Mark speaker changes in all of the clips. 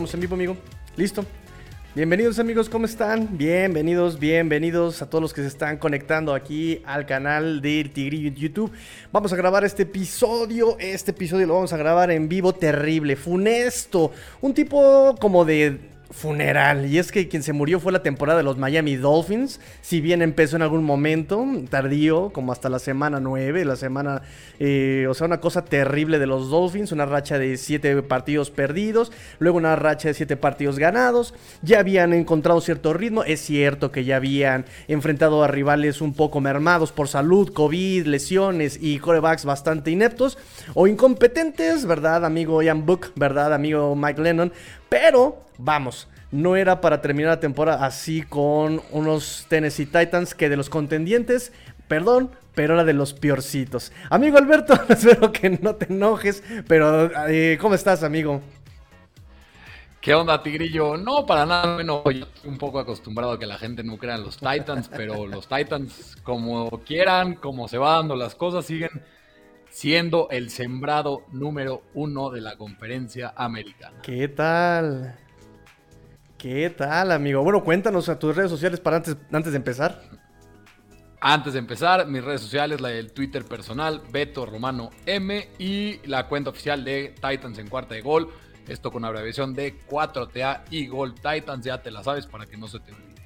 Speaker 1: en vivo, amigo. Listo. Bienvenidos amigos, ¿cómo están? Bienvenidos, bienvenidos a todos los que se están conectando aquí al canal del Tigrillo YouTube. Vamos a grabar este episodio, este episodio lo vamos a grabar en vivo terrible, funesto, un tipo como de funeral. Y es que quien se murió fue la temporada de los Miami Dolphins. Si bien empezó en algún momento tardío, como hasta la semana 9, la semana, eh, o sea, una cosa terrible de los Dolphins, una racha de 7 partidos perdidos, luego una racha de 7 partidos ganados. Ya habían encontrado cierto ritmo. Es cierto que ya habían enfrentado a rivales un poco mermados por salud, COVID, lesiones y corebacks bastante ineptos o incompetentes, ¿verdad, amigo Ian Book? ¿Verdad, amigo Mike Lennon? Pero, vamos, no era para terminar la temporada así con unos Tennessee Titans que de los contendientes, perdón, pero era de los peorcitos. Amigo Alberto, espero que no te enojes, pero eh, ¿cómo estás, amigo?
Speaker 2: ¿Qué onda, Tigrillo? No, para nada, bueno, yo estoy un poco acostumbrado a que la gente no crea en los Titans, pero los Titans, como quieran, como se van dando las cosas, siguen siendo el sembrado número uno de la conferencia americana.
Speaker 1: ¿Qué tal? ¿Qué tal, amigo? Bueno, cuéntanos a tus redes sociales para antes, antes de empezar.
Speaker 2: Antes de empezar, mis redes sociales, la del Twitter personal, Beto Romano M, y la cuenta oficial de Titans en cuarta de gol. Esto con abreviación de 4TA y Gol Titans, ya te la sabes para que no se te olvide.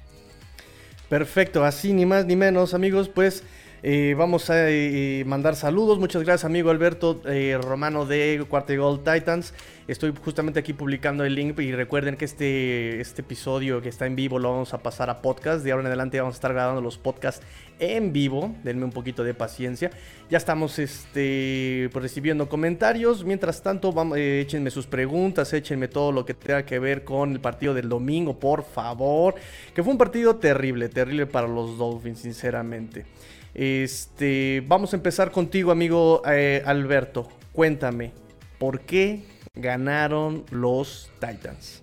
Speaker 1: Perfecto, así ni más ni menos, amigos, pues eh, vamos a eh, mandar saludos. Muchas gracias, amigo Alberto eh, Romano de Cuarta Gold Titans. Estoy justamente aquí publicando el link y recuerden que este, este episodio que está en vivo lo vamos a pasar a podcast. De ahora en adelante vamos a estar grabando los podcasts en vivo. Denme un poquito de paciencia. Ya estamos este, pues, recibiendo comentarios. Mientras tanto, vamos, échenme sus preguntas, échenme todo lo que tenga que ver con el partido del domingo, por favor. Que fue un partido terrible, terrible para los Dolphins, sinceramente. Este, vamos a empezar contigo, amigo eh, Alberto. Cuéntame, ¿por qué ganaron los Titans?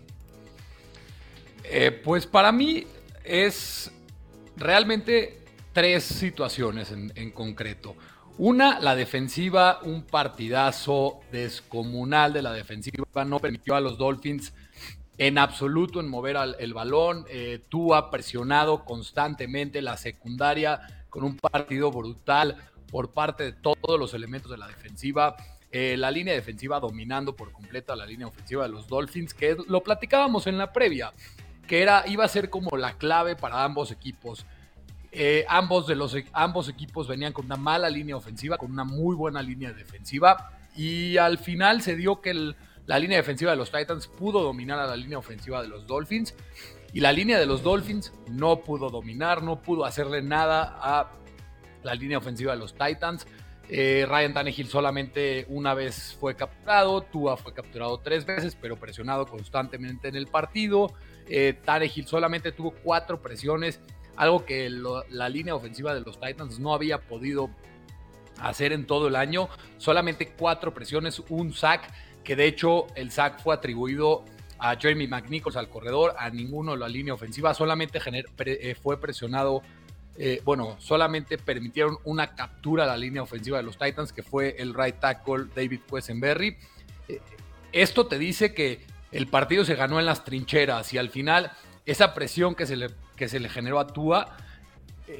Speaker 2: Eh, pues para mí es realmente tres situaciones en, en, concreto. Una, la defensiva, un partidazo descomunal de la defensiva, no permitió a los Dolphins en absoluto en mover el balón. Eh, tú ha presionado constantemente la secundaria con un partido brutal por parte de todos los elementos de la defensiva. Eh, la línea defensiva dominando por completo a la línea ofensiva de los Dolphins, que lo platicábamos en la previa, que era, iba a ser como la clave para ambos equipos. Eh, ambos, de los, ambos equipos venían con una mala línea ofensiva, con una muy buena línea defensiva, y al final se dio que la línea defensiva de los Titans pudo dominar a la línea ofensiva de los Dolphins. Y la línea de los Dolphins no pudo dominar, no pudo hacerle nada a la línea ofensiva de los Titans. Eh, Ryan Tannehill solamente una vez fue capturado, Tua fue capturado tres veces, pero presionado constantemente en el partido. Eh, Tannehill solamente tuvo cuatro presiones, algo que la línea ofensiva de los Titans no había podido hacer en todo el año. Solamente cuatro presiones, un sack, que de hecho el sack fue atribuido a Jeremy McNichols al corredor, a ninguno de la línea ofensiva, solamente eh, fue presionado, eh, bueno, solamente permitieron una captura a la línea ofensiva de los Titans, que fue el right tackle David Quesenberry. Eh, esto te dice que el partido se ganó en las trincheras y al final esa presión que se le, que se le generó a Tua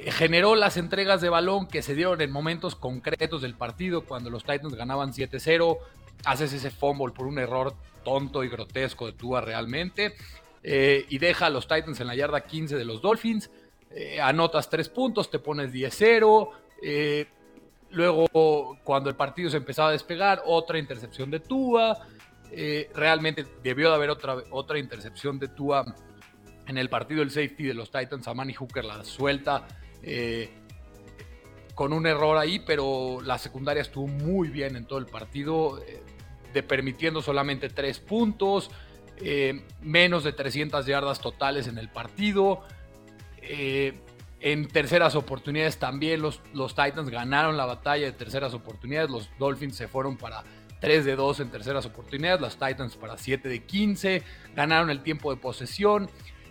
Speaker 2: generó las entregas de balón que se dieron en momentos concretos del partido, cuando los Titans ganaban 7-0, haces ese fumble por un error tonto y grotesco de Tua realmente. Eh, y deja a los Titans en la yarda 15 de los Dolphins. Eh, anotas tres puntos, te pones 10-0. Eh, luego, cuando el partido se empezaba a despegar, otra intercepción de Tua. realmente debió de haber otra, otra intercepción de Tua en el partido del safety de los Titans. A Manny Hooker la suelta con un error ahí, pero la secundaria estuvo muy bien en todo el partido de permitiendo solamente tres puntos, eh, menos de 300 yardas totales en el partido. Eh, en terceras oportunidades también los, los Titans ganaron la batalla de terceras oportunidades. Los Dolphins se fueron para 3 de 2 en terceras oportunidades. Los Titans para 7 de 15. Ganaron el tiempo de posesión.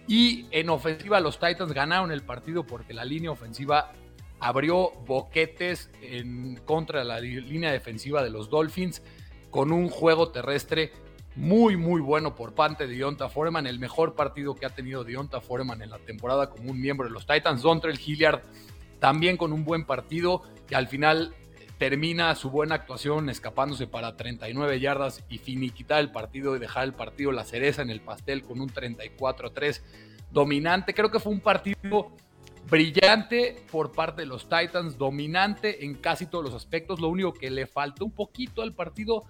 Speaker 2: Y en ofensiva los Titans ganaron el partido porque la línea ofensiva abrió boquetes en contra de la línea defensiva de los Dolphins con un juego terrestre muy, muy bueno por parte de Dionta Foreman, el mejor partido que ha tenido Dionta Foreman en la temporada como un miembro de los Titans. Dontrell Hilliard también con un buen partido que al final termina su buena actuación escapándose para 39 yardas y finiquitar el partido y dejar el partido la cereza en el pastel con un 34-3 dominante. Creo que fue un partido brillante por parte de los Titans, dominante en casi todos los aspectos. Lo único que le faltó un poquito al partido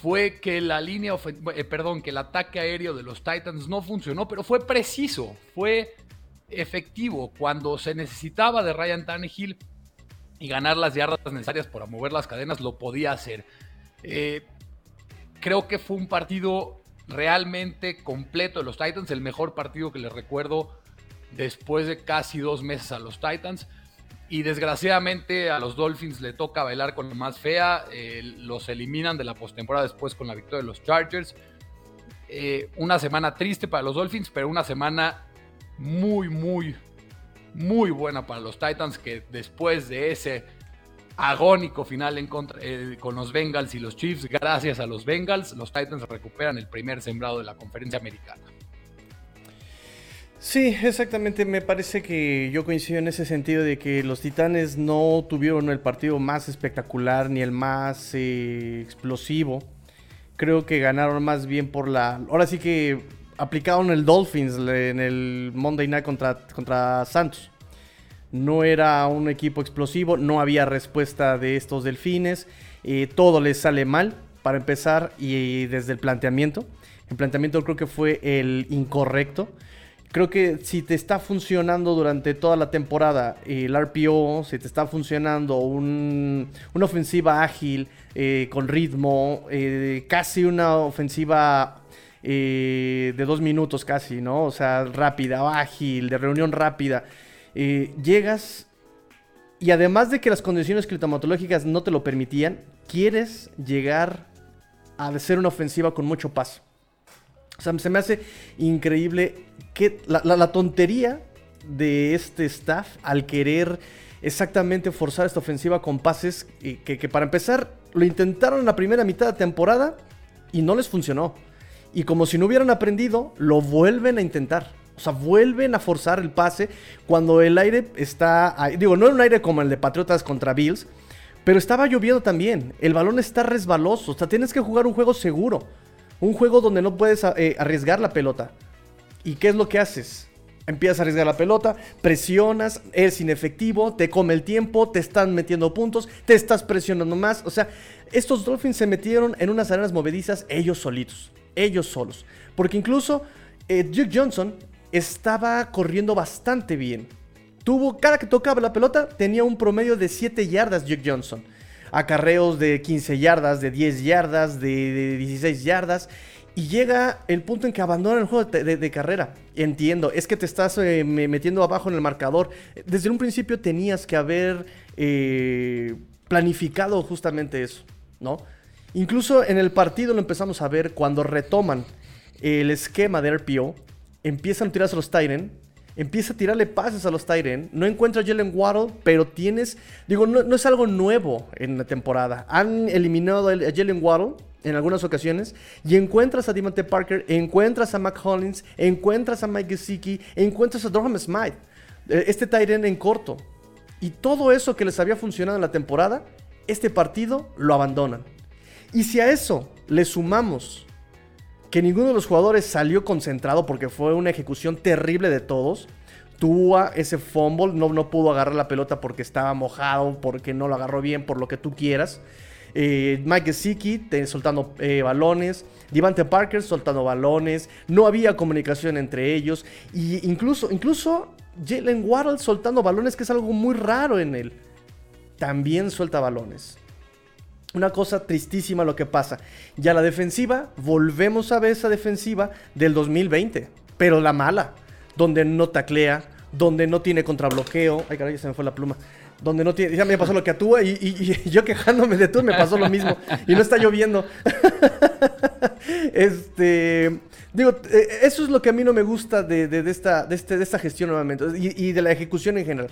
Speaker 2: fue que la línea, eh, perdón, que el ataque aéreo de los Titans no funcionó, pero fue preciso, fue efectivo cuando se necesitaba de Ryan Tannehill y ganar las yardas necesarias para mover las cadenas, lo podía hacer. Eh, creo que fue un partido realmente completo de los Titans, el mejor partido que les recuerdo después de casi dos meses a los Titans. Y desgraciadamente a los Dolphins le toca bailar con la más fea. Eh, los eliminan de la postemporada después con la victoria de los Chargers. Eh, una semana triste para los Dolphins, pero una semana muy, muy, muy buena para los Titans que después de ese agónico final en contra, eh, con los Bengals y los Chiefs, gracias a los Bengals, los Titans recuperan el primer sembrado de la conferencia americana.
Speaker 1: Sí, exactamente. Me parece que yo coincido en ese sentido de que los Titanes no tuvieron el partido más espectacular ni el más eh, explosivo. Creo que ganaron más bien por la... Ahora sí que aplicaron el Dolphins en el Monday Night contra, contra Santos. No era un equipo explosivo, no había respuesta de estos delfines. Eh, todo les sale mal para empezar y desde el planteamiento. El planteamiento creo que fue el incorrecto. Creo que si te está funcionando durante toda la temporada el RPO, si te está funcionando una ofensiva ágil, eh, con ritmo, eh, casi una ofensiva eh, de dos minutos casi, ¿no? O sea, rápida, ágil, de reunión rápida. Llegas y además de que las condiciones climatológicas no te lo permitían, quieres llegar a ser una ofensiva con mucho paso. O sea, se me hace increíble la, tontería de este staff al querer exactamente forzar esta ofensiva con pases que, que, para empezar lo intentaron en la primera mitad de temporada y no les funcionó. Y como si no hubieran aprendido, lo vuelven a intentar. O sea, vuelven a forzar el pase cuando el aire está... Digo, no era un aire como el de Patriotas contra Bills, pero estaba lloviendo también. El balón está resbaloso. O sea, tienes que jugar un juego seguro. Un juego donde no puedes eh, arriesgar la pelota. ¿Y qué es lo que haces? Empiezas a arriesgar la pelota, presionas, es inefectivo, te come el tiempo, te están metiendo puntos, te estás presionando más. O sea, estos Dolphins se metieron en unas arenas movedizas ellos solitos ellos solos. Porque incluso eh, Duke Johnson estaba corriendo bastante bien. Tuvo, cada que tocaba la pelota, tenía un promedio de 7 yardas Duke Johnson. Acarreos de 15 yardas, de 10 yardas, de, 16 yardas. Y llega el punto en que abandona el juego de, carrera. Entiendo, es que te estás eh, metiendo abajo en el marcador. Desde un principio tenías que haber eh, planificado justamente eso, ¿no? Incluso en el partido lo empezamos a ver cuando retoman el esquema de RPO, empiezan a tirarse a los Tyren, empieza a tirarle pases a los Tyren, no encuentra a Jalen Waddle, pero tienes, digo, no, es algo nuevo en la temporada. Han eliminado a Jalen Waddle en algunas ocasiones y encuentras a Diamante Parker, encuentras a Mac Hollins, encuentras a Mike Gesicki, encuentras a Durham Smith, eh, este Tyren en corto. Y todo eso que les había funcionado en la temporada, este partido lo abandonan. Y si a eso le sumamos que ninguno de los jugadores salió concentrado porque fue una ejecución terrible de todos, Tua, ese fumble, no, no pudo agarrar la pelota porque estaba mojado, porque no lo agarró bien, por lo que tú quieras. Eh, Mike Gesicki soltando eh, balones, Devante Parker soltando balones, no había comunicación entre ellos, y incluso, incluso Jalen Waddle soltando balones, que es algo muy raro en él, también suelta balones. Una cosa tristísima lo que pasa. Ya la defensiva, volvemos a ver esa defensiva del 2020, pero la mala, donde no taclea, donde no tiene contrabloqueo. Ay, caray, se me fue la pluma. Donde no tiene. Ya me pasó lo que a y, yo quejándome de tú me pasó lo mismo. Y no está lloviendo. este, digo, eh, eso es lo que a mí no me gusta de, de, esta, de, este, de esta gestión nuevamente y, de la ejecución en general.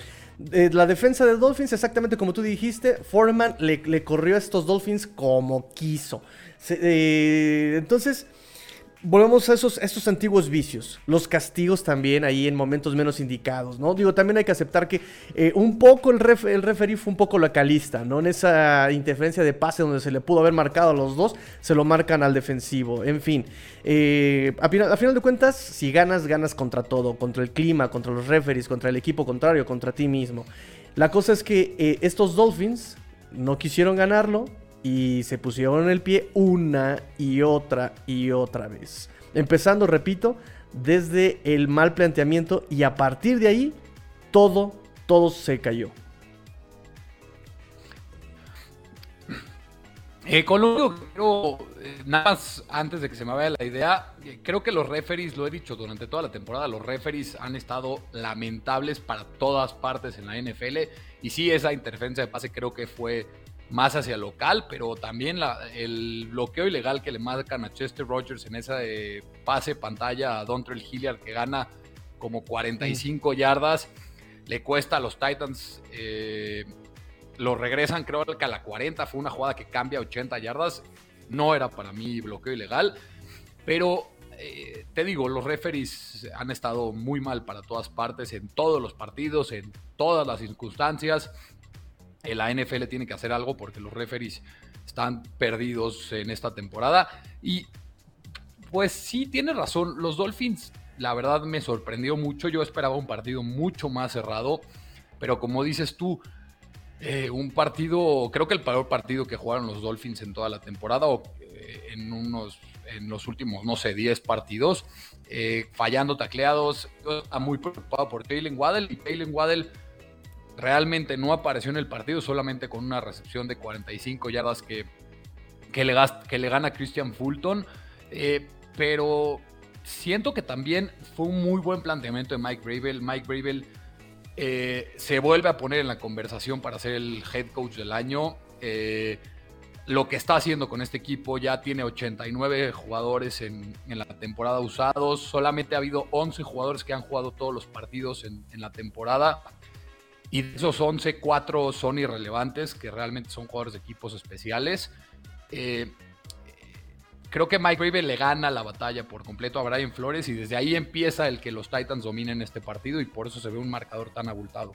Speaker 1: la defensa de Dolphins, exactamente como tú dijiste, Foreman le, le corrió a estos Dolphins como quiso. Eh, entonces, volvemos a esos, estos antiguos vicios. Los castigos también ahí en momentos menos indicados, ¿no? Digo, también hay que aceptar que eh, un poco el, el referee fue un poco localista, ¿no? En esa interferencia de pase donde se le pudo haber marcado a los dos, se lo marcan al defensivo. En fin, eh, a, final, de cuentas, si ganas, ganas contra todo, contra el clima, contra los referees, contra el equipo contrario, contra ti mismo. La cosa es que eh, estos Dolphins no quisieron ganarlo, y se pusieron el pie una y otra y otra vez. Empezando, repito, desde el mal planteamiento y a partir de ahí todo, todo se cayó.
Speaker 2: Eh, con lo eh, nada más antes de que se me vaya la idea, eh, creo que los referees, lo he dicho durante toda la temporada, los referees han estado lamentables para todas partes en la NFL. Y sí, esa interferencia de pase creo que fue más hacia local, pero también el bloqueo ilegal que le marcan a Chester Rogers en esa pase pantalla a Dontrell Hilliard que gana como 45 yardas, le cuesta a los Titans, eh, lo regresan creo que a la 40, fue una jugada que cambia 80 yardas, no era para mí bloqueo ilegal, pero eh, te digo, los referees han estado muy mal para todas partes, en todos los partidos, en todas las circunstancias la NFL tiene que hacer algo porque los referees están perdidos en esta temporada. Y pues sí, tiene razón. Los Dolphins, la verdad, me sorprendió mucho. Yo esperaba un partido mucho más cerrado. Pero como dices tú, eh, un partido, creo que el peor partido que jugaron los Dolphins en toda la temporada o eh, en unos en los últimos, no sé, 10 partidos, eh, fallando tacleados. Yo estaba muy preocupado por Taylor Waddell y Taylor Waddell realmente no apareció en el partido, solamente con una recepción de 45 yardas que, que, le, que le gana Christian Fulton. Eh, pero siento que también fue un muy buen planteamiento de Mike Bravel. Mike Bravel eh, se vuelve a poner en la conversación para ser el head coach del año. Eh, lo que está haciendo con este equipo ya tiene 89 jugadores en, la temporada usados. Solamente ha habido 11 jugadores que han jugado todos los partidos en, en la temporada. Y de esos 11, 4 son irrelevantes, que realmente son jugadores de equipos especiales. Eh, creo que Mike Gravel le gana la batalla por completo a Brian Flores y desde ahí empieza el que los Titans dominen este partido y por eso se ve un marcador tan abultado.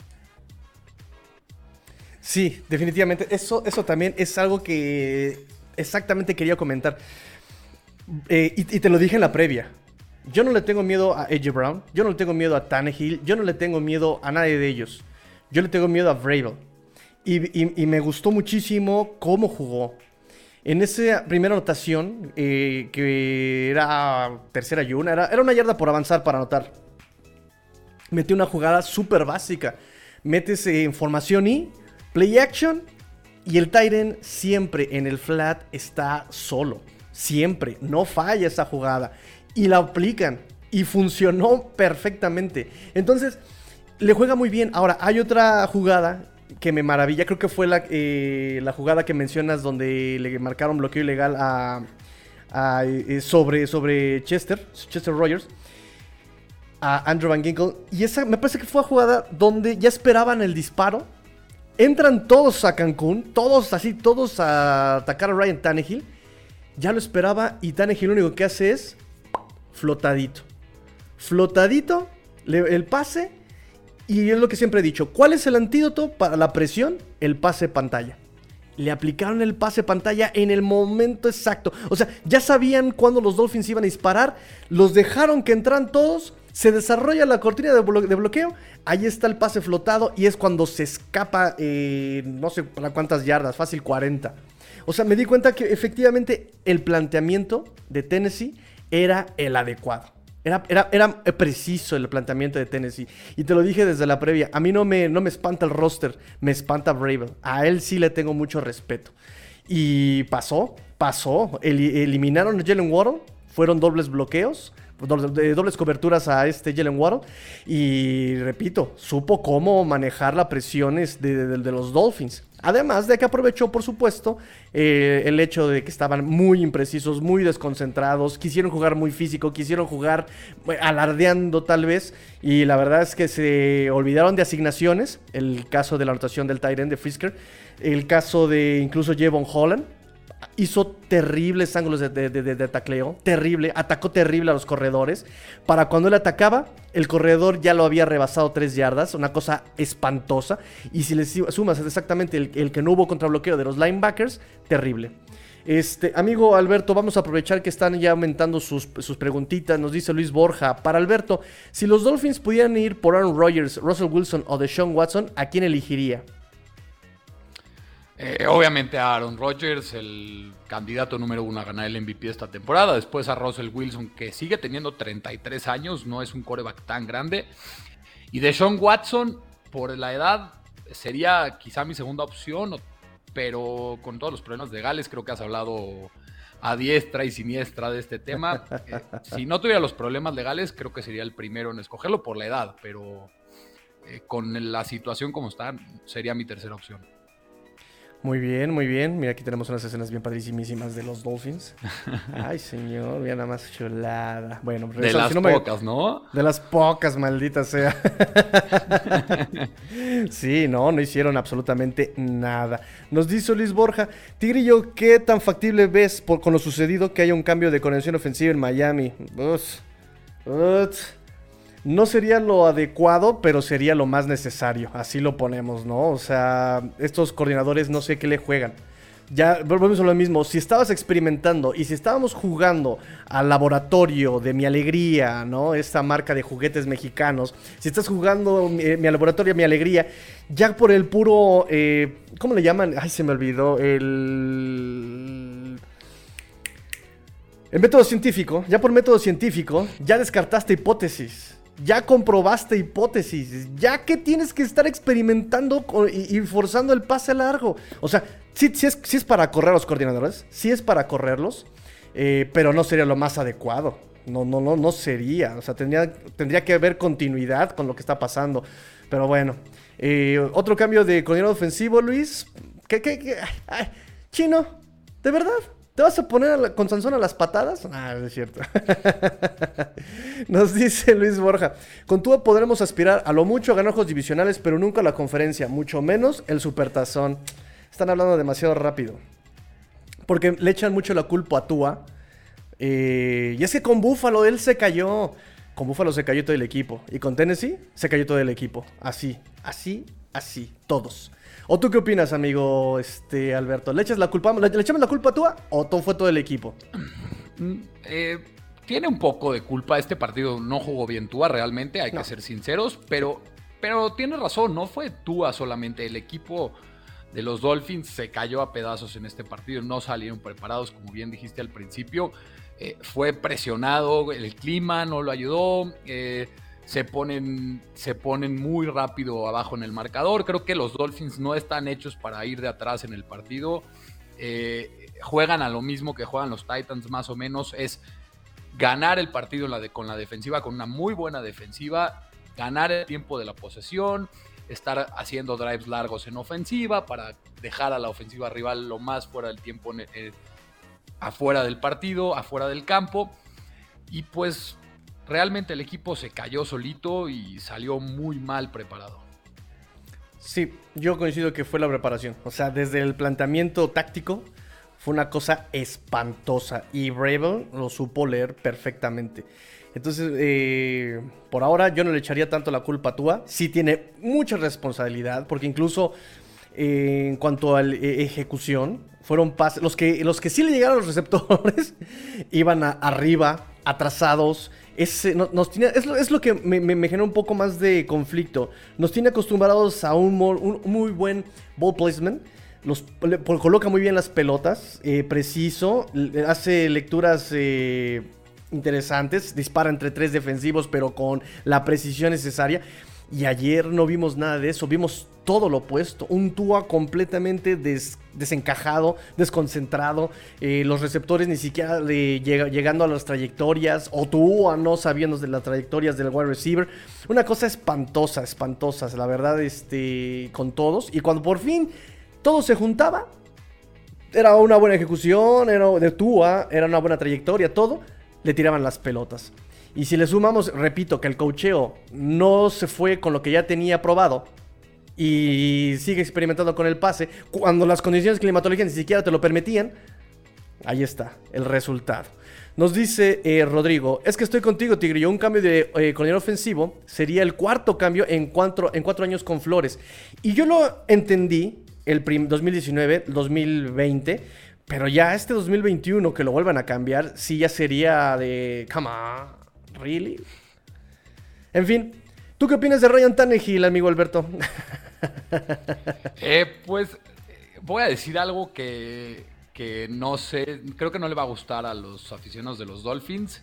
Speaker 1: Sí, definitivamente. Eso, eso también es algo que exactamente quería comentar. Eh, y, y, te lo dije en la previa. Yo no le tengo miedo a AJ Brown, yo no le tengo miedo a Tannehill, yo no le tengo miedo a nadie de ellos. Yo le tengo miedo a Vrabel. Y, me gustó muchísimo cómo jugó. En esa primera anotación, eh, que era tercera y una, era, una yarda por avanzar para anotar. Metió una jugada súper básica. Metes en formación y play action. Y el Tyren siempre en el flat está solo. Siempre. No falla esa jugada. Y la aplican. Y funcionó perfectamente. Entonces le juega muy bien. Ahora, hay otra jugada que me maravilla. Creo que fue la, eh, la jugada que mencionas donde le marcaron bloqueo ilegal a, eh, sobre, sobre Chester, Chester Rogers, a Andrew Van Ginkle. Y esa me parece que fue la jugada donde ya esperaban el disparo. Entran todos a Cancún, todos así, todos a atacar a Ryan Tannehill. Ya lo esperaba y Tannehill lo único que hace es flotadito. Flotadito, el pase y es lo que siempre he dicho, ¿cuál es el antídoto para la presión? El pase pantalla. Le aplicaron el pase pantalla en el momento exacto. O sea, ya sabían cuándo los Dolphins iban a disparar, los dejaron que entran todos, se desarrolla la cortina de, bloqueo, ahí está el pase flotado y es cuando se escapa, eh, no sé para cuántas yardas, fácil 40. O sea, me di cuenta que efectivamente el planteamiento de Tennessee era el adecuado. Era, era, preciso el planteamiento de Tennessee. Y te lo dije desde la previa. A mí no me, no me espanta el roster, me espanta Bravel. A él sí le tengo mucho respeto. Y pasó, pasó. eliminaron a Jalen Waddle. Fueron dobles bloqueos. Dobles coberturas a este Jalen Waddle. Y repito, supo cómo manejar las presiones de, los Dolphins. Además de que aprovechó, por supuesto, eh, el hecho de que estaban muy imprecisos, muy desconcentrados, quisieron jugar muy físico, quisieron jugar alardeando tal vez, y la verdad es que se olvidaron de asignaciones, el caso de la anotación del Tyrant de Frisker, el caso de incluso Jevon Holland, hizo terribles ángulos de, tacleo, terrible, atacó terrible a los corredores. Para cuando él atacaba, el corredor ya lo había rebasado tres yardas, una cosa espantosa. Y si le sumas exactamente el, que no hubo contrabloqueo de los linebackers, terrible. Este, amigo Alberto, vamos a aprovechar que están ya aumentando sus, sus, preguntitas. Nos dice Luis Borja. Para Alberto, si los Dolphins pudieran ir por Aaron Rodgers, Russell Wilson o Deshaun Watson, ¿a quién elegiría?
Speaker 2: Eh, obviamente a Aaron Rodgers, el candidato número uno a ganar el MVP esta temporada. Después a Russell Wilson, que sigue teniendo 33 años, no es un coreback tan grande. Y de Sean Watson, por la edad, sería quizá mi segunda opción, pero con todos los problemas legales, creo que has hablado a diestra y siniestra de este tema. Eh, si no tuviera los problemas legales, creo que sería el primero en escogerlo por la edad, pero eh, con la situación como está, sería mi tercera opción.
Speaker 1: Muy bien, muy bien. Mira, aquí tenemos unas escenas bien padrísimas de los Dolphins. Ay, señor, mira nada más chulada.
Speaker 2: Bueno, de las pocas, ¿no?
Speaker 1: De las pocas, maldita sea. sí, no, no hicieron absolutamente nada. Nos dice Luis Borja, Tigrillo, ¿qué tan factible ves por, con lo sucedido que haya un cambio de conexión ofensiva en Miami? Uf, no sería lo adecuado, pero sería lo más necesario. Así lo ponemos, ¿no? O sea, estos coordinadores no sé qué le juegan. Ya volvemos a lo mismo. Si estabas experimentando y si estábamos jugando al laboratorio de mi alegría, ¿no? Esta marca de juguetes mexicanos. Si estás jugando mi, eh, laboratorio mi alegría, ya por el puro. Eh, ¿Cómo le llaman? Ay, se me olvidó. El. El método científico, ya por método científico, ya descartaste hipótesis ya comprobaste hipótesis, ya que tienes que estar experimentando y, forzando el pase largo. O sea, sí, es, es, para correr los coordinadores, sí es para correrlos, eh, pero no sería lo más adecuado. No, no, no, no sería. O sea, tendría, tendría que haber continuidad con lo que está pasando. Pero bueno. Eh, otro cambio de coordinador ofensivo, Luis. ¿Qué, qué, qué? chino, ¿de verdad? ¿Te vas a poner con Sansón a las patadas? Ah, es cierto. Nos dice Luis Borja. Con Tua podremos aspirar a lo mucho a ganar juegos divisionales, pero nunca a la conferencia, mucho menos el supertazón. Están hablando demasiado rápido. Porque le echan mucho la culpa a Tua. Eh, y es que con Búfalo él se cayó. Con Búfalo se cayó todo el equipo. Y con Tennessee se cayó todo el equipo. Así, así, así. Todos. ¿O tú qué opinas, amigo este, Alberto? ¿Le, echas la culpa, ¿Le, echamos la culpa a tú o todo fue todo el equipo?
Speaker 2: Mm, eh, tiene un poco de culpa. Este partido no jugó bien Tua realmente, hay que ser sinceros, pero, pero tiene razón, no fue Tua solamente. El equipo de los Dolphins se cayó a pedazos en este partido, no salieron preparados, como bien dijiste al principio. Eh, fue presionado, el clima no lo ayudó. Eh, se ponen, se ponen muy rápido abajo en el marcador. Creo que los Dolphins no están hechos para ir de atrás en el partido. Eh, juegan a lo mismo que juegan los Titans más o menos. Es ganar el partido con la defensiva, con una muy buena defensiva. Ganar el tiempo de la posesión. Estar haciendo drives largos en ofensiva para dejar a la ofensiva rival lo más fuera del tiempo eh, afuera del partido, afuera del campo. Y pues realmente el equipo se cayó solito y salió muy mal preparado.
Speaker 1: Sí, yo coincido que fue la preparación. O sea, desde el planteamiento táctico fue una cosa espantosa y Bravel lo supo leer perfectamente. Entonces, eh, por ahora yo no le echaría tanto la culpa a Tua. Sí tiene mucha responsabilidad, porque incluso eh, en cuanto a la eh, ejecución, fueron pases. Los que, los que sí le llegaron a los receptores iban arriba, atrasados, es, nos tiene, es, lo, que me, me, genera un poco más de conflicto. Nos tiene acostumbrados a un, muy buen ball placement. Los, coloca muy bien las pelotas, eh, preciso, hace lecturas eh, interesantes, dispara entre tres defensivos, pero con la precisión necesaria. Y ayer no vimos nada de eso, vimos todo lo opuesto. Un Tua completamente desencajado, desconcentrado. Eh, los receptores ni siquiera llegando a las trayectorias. O Tua no sabiendo de las trayectorias del wide receiver. Una cosa espantosa, espantosa, la verdad, este, con todos. Y cuando por fin todo se juntaba, era una buena ejecución, era de Tua, era una buena trayectoria, todo, le tiraban las pelotas. Y si le sumamos, repito, que el cocheo no se fue con lo que ya tenía probado y sigue experimentando con el pase, cuando las condiciones climatológicas ni siquiera te lo permitían, ahí está el resultado. Nos dice eh, Rodrigo, es que estoy contigo, Tigrillo. Un cambio de eh, ofensivo sería el cuarto cambio en cuatro, en cuatro años con Flores. Y yo lo entendí el 2019, 2020, pero ya este 2021 que lo vuelvan a cambiar, sí ya sería de, come ¿Really? En fin, ¿tú qué opinas de Ryan Tannehill, amigo Alberto?
Speaker 2: Eh, pues voy a decir algo que, que no sé, creo que no le va a gustar a los aficionados de los Dolphins,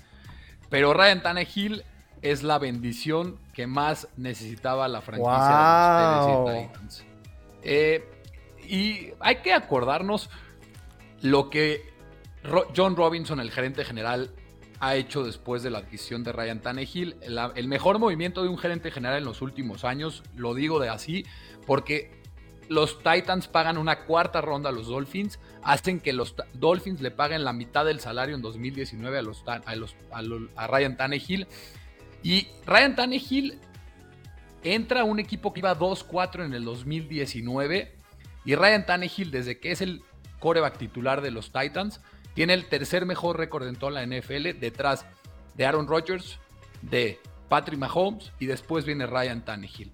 Speaker 2: pero Ryan Tannehill es la bendición que más necesitaba la franquicia de los Titans. Eh, y hay que acordarnos lo que John Robinson, el gerente general, ha hecho después de la adquisición de Ryan Tannehill. el mejor movimiento de un gerente general en los últimos años, lo digo de así, porque los Titans pagan una cuarta ronda a los Dolphins, hacen que los Dolphins le paguen la mitad del salario en 2019 a, a, Ryan Tannehill. Y Ryan Tannehill entra a un equipo que iba 2-4 en el 2019. Y Ryan Tannehill, desde que es el coreback titular de los Titans, tiene el tercer mejor récord en toda la NFL, detrás de Aaron Rodgers, de Patrick Mahomes y después viene Ryan Tannehill.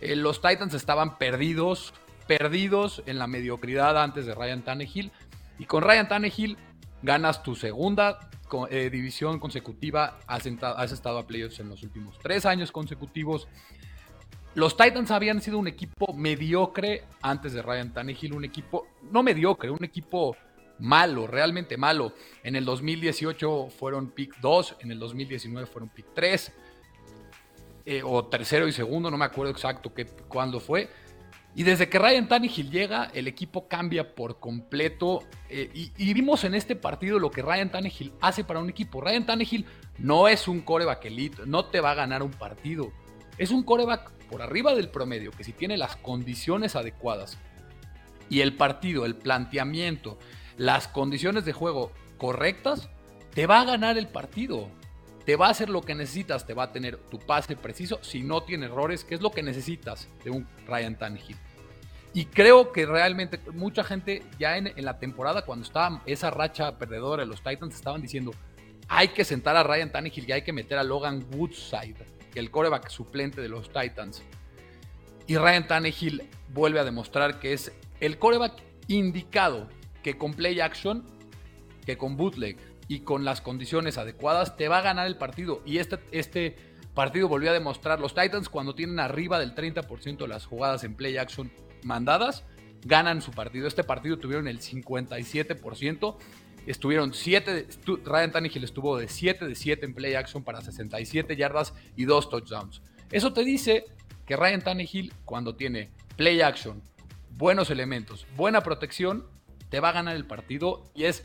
Speaker 2: Eh, los Titans estaban perdidos, perdidos en la mediocridad antes de Ryan Tannehill. Y con Ryan Tannehill ganas tu segunda eh, división consecutiva. Has, has, estado a playoffs en los últimos tres años consecutivos. Los Titans habían sido un equipo mediocre antes de Ryan Tannehill. Un equipo, no mediocre, un equipo malo, realmente malo. En el 2018 fueron pick 2, en el 2019 fueron pick 3, eh, o tercero y segundo, no me acuerdo exacto qué, cuándo fue. Y desde que Ryan Tannehill llega, el equipo cambia por completo. Eh, y, vimos en este partido lo que Ryan Tannehill hace para un equipo. Ryan Tannehill no es un coreback elite, no te va a ganar un partido. Es un coreback por arriba del promedio, que si tiene las condiciones adecuadas y el partido, el planteamiento, las condiciones de juego correctas, te va a ganar el partido. Te va a hacer lo que necesitas, te va a tener tu pase preciso si no tiene errores, que es lo que necesitas de un Ryan Tannehill. Y creo que realmente mucha gente ya en, la temporada, cuando estaba esa racha perdedora de los Titans, estaban diciendo, hay que sentar a Ryan Tannehill y hay que meter a Logan Woodside, el coreback suplente de los Titans. Y Ryan Tannehill vuelve a demostrar que es el coreback indicado que con play action, que con bootleg y con las condiciones adecuadas te va a ganar el partido. Y este, este partido volvió a demostrar, los Titans cuando tienen arriba del 30% de las jugadas en play action mandadas, ganan su partido. Este partido tuvieron el 57%. Estuvieron 7, Ryan Tannehill estuvo de 7 de 7 en play action para 67 yardas y 2 touchdowns. Eso te dice que Ryan Tannehill cuando tiene play action, buenos elementos, buena protección, te va a ganar el partido y es,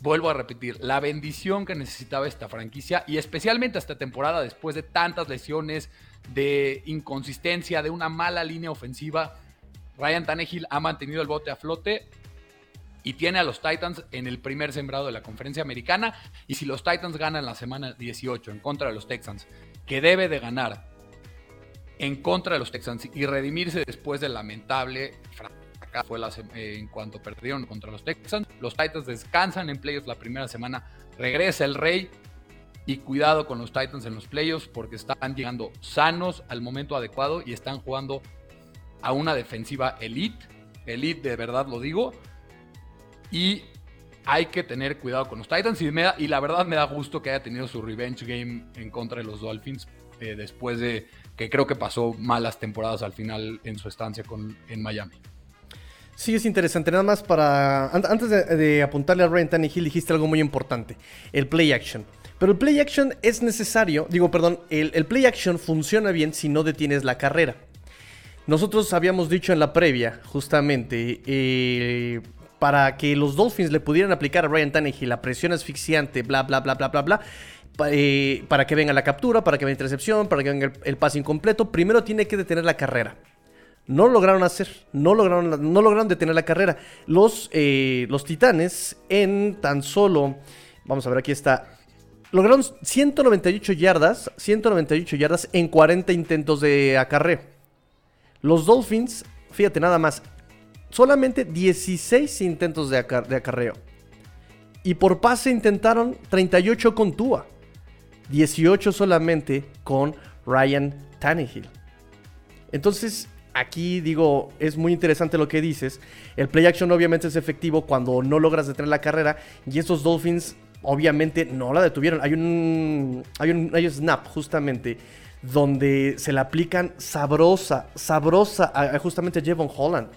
Speaker 2: vuelvo a repetir, la bendición que necesitaba esta franquicia y especialmente esta temporada después de tantas lesiones, de inconsistencia, de una mala línea ofensiva. Ryan Tannehill ha mantenido el bote a flote y tiene a los Titans en el primer sembrado de la conferencia americana. Y si los Titans ganan la semana 18 en contra de los Texans, que debe de ganar en contra de los Texans y redimirse después del lamentable fue eh, en cuanto perdieron contra los Texans. Los Titans descansan en playoffs la primera semana. Regresa el Rey. Y cuidado con los Titans en los playoffs porque están llegando sanos al momento adecuado y están jugando a una defensiva elite. Elite, de verdad lo digo. Y hay que tener cuidado con los Titans. Y, y la verdad me da gusto que haya tenido su revenge game en contra de los Dolphins eh, después de que creo que pasó malas temporadas al final en su estancia con, en Miami.
Speaker 1: Sí, es interesante. Nada más para. Antes de, apuntarle a Ryan Tannehill, dijiste algo muy importante: el play action. Pero el play action es necesario, digo, perdón, el, el play action funciona bien si no detienes la carrera. Nosotros habíamos dicho en la previa, justamente, eh, para que los Dolphins le pudieran aplicar a Ryan Tannehill la presión asfixiante, bla, bla, bla, bla, bla, bla, eh, para que venga la captura, para que venga la intercepción, para que venga el, pase incompleto, primero tiene que detener la carrera. No lo lograron hacer, no lograron, no lograron detener la carrera. Los, eh, los Titanes en tan solo, vamos a ver, aquí está, lograron 198 yardas, 198 yardas en 40 intentos de acarreo. Los Dolphins, fíjate nada más, solamente 16 intentos de, acarreo. Y por pase intentaron 38 con Tua. 18 solamente con Ryan Tannehill. Entonces, aquí digo, es muy interesante lo que dices. El play action obviamente es efectivo cuando no logras detener la carrera. Y estos Dolphins obviamente no la detuvieron. Hay un, hay un, hay un snap justamente donde se le aplican sabrosa, sabrosa a, justamente Jevon Holland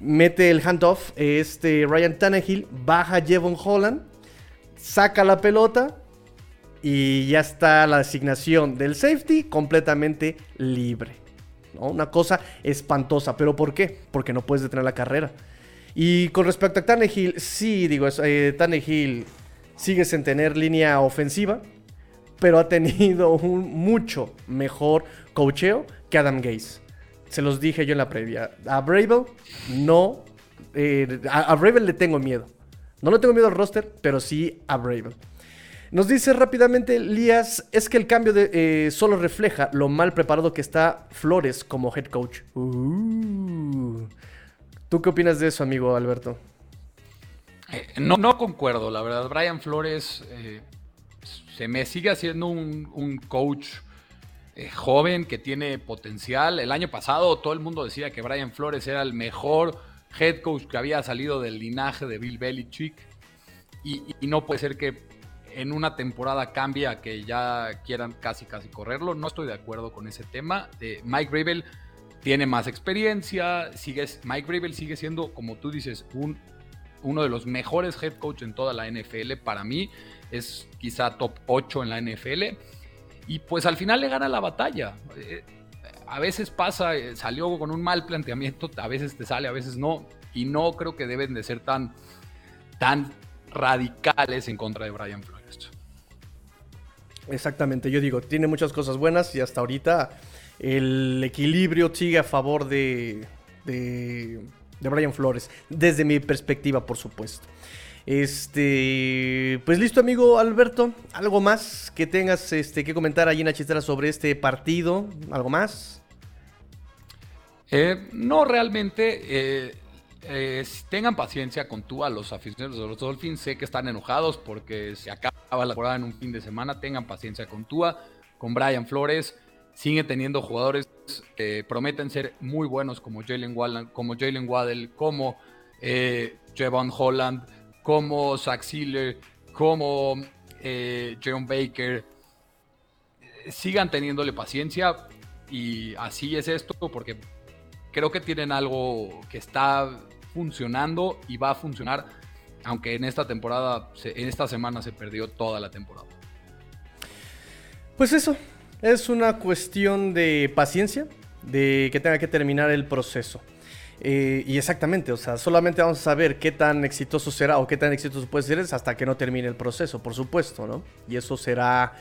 Speaker 1: mete el handoff este Ryan Tannehill, baja Jevon Holland, saca la pelota y ya está la asignación del safety completamente libre. Una cosa espantosa, pero ¿por qué? Porque no puedes detener la carrera. Y con respecto a Tannehill, sí, digo, eh, Tannehill sigue sin tener línea ofensiva, pero ha tenido un mucho mejor cocheo que Adam Gaze se los dije yo en la previa. A Bravel no. Eh, a, Bravel le tengo miedo. No le tengo miedo al roster, pero sí a Bravel. Nos dice rápidamente Lías, es que el cambio de, eh, solo refleja lo mal preparado que está Flores como head coach. Uh. ¿Tú qué opinas de eso, amigo Alberto?
Speaker 2: Eh, no, no concuerdo, la verdad. Brian Flores se me sigue haciendo un, coach eh, joven que tiene potencial. El año pasado todo el mundo decía que Brian Flores era el mejor head coach que había salido del linaje de Bill Belichick. Y, no puede ser que en una temporada cambie a que ya quieran casi casi correrlo. No estoy de acuerdo con ese tema. Eh, Mike Rabel tiene más experiencia. Sigue, Mike Rabel sigue siendo, como tú dices, un, uno de los mejores head coach en toda la NFL. Para mí es quizá top 8 en la NFL y pues al final le gana la batalla. Eh, a veces pasa, eh, salió con un mal planteamiento, a veces te sale, a veces no. Y no creo que deben de ser tan, tan radicales en contra de Brian Flores.
Speaker 1: Exactamente, yo digo, tiene muchas cosas buenas y hasta ahorita el equilibrio sigue a favor de, de, de Brian Flores, desde mi perspectiva, por supuesto. Este, pues listo, amigo Alberto. ¿Algo más que tengas este, que comentar allí en la chistera sobre este partido? ¿Algo más?
Speaker 2: Eh, no, realmente. Eh, eh, tengan paciencia con tú a los aficionados de los Dolphins. Sé que están enojados porque se acaba la temporada en un fin de semana. Tengan paciencia con Tua, con Brian Flores. Sigue teniendo jugadores que prometen ser muy buenos como Jalen Waddle, como Jalen Waddell, como Javon Holland como Zach Sealer, como eh, John Baker, sigan teniéndole paciencia y así es esto porque creo que tienen algo que está funcionando y va a funcionar, aunque en esta temporada, en esta semana se perdió toda la temporada.
Speaker 1: Pues eso, es una cuestión de paciencia, de que tenga que terminar el proceso. Eh, y exactamente, o sea, solamente vamos a saber qué tan exitoso será o qué tan exitoso puede ser hasta que no termine el proceso, por supuesto, ¿no? Y eso será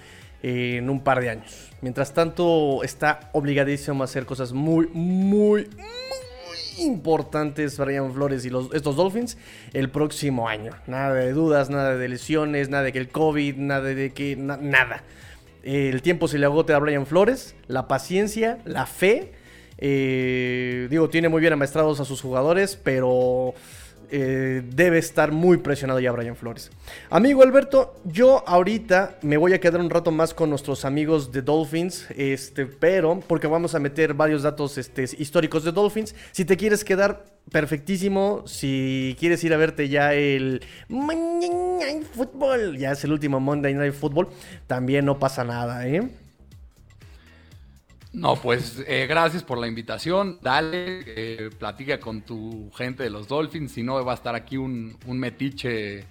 Speaker 1: eh, en un par de años. Mientras tanto, está obligadísimo a hacer cosas muy, muy, muy importantes Brian Flores y los, estos Dolphins el próximo año. Nada de dudas, nada de lesiones, nada de que el COVID, nada de que... nada. El tiempo se le agote a Brian Flores, la paciencia, la fe eh, digo, tiene muy bien amaestrados a sus jugadores, pero eh, debe estar muy presionado ya Brian Flores. Amigo Alberto, yo ahorita me voy a quedar un rato más con nuestros amigos de Dolphins, este, pero porque vamos a meter varios datos este, históricos de Dolphins. Si te quieres quedar, perfectísimo. Si quieres ir a verte ya el Monday Night Football, ya es el último Monday Night Football, también no pasa nada, ¿eh?
Speaker 2: No, pues eh, gracias por la invitación. Dale, eh, platica con tu gente de los Dolphins. Si no, va a estar aquí un, metiche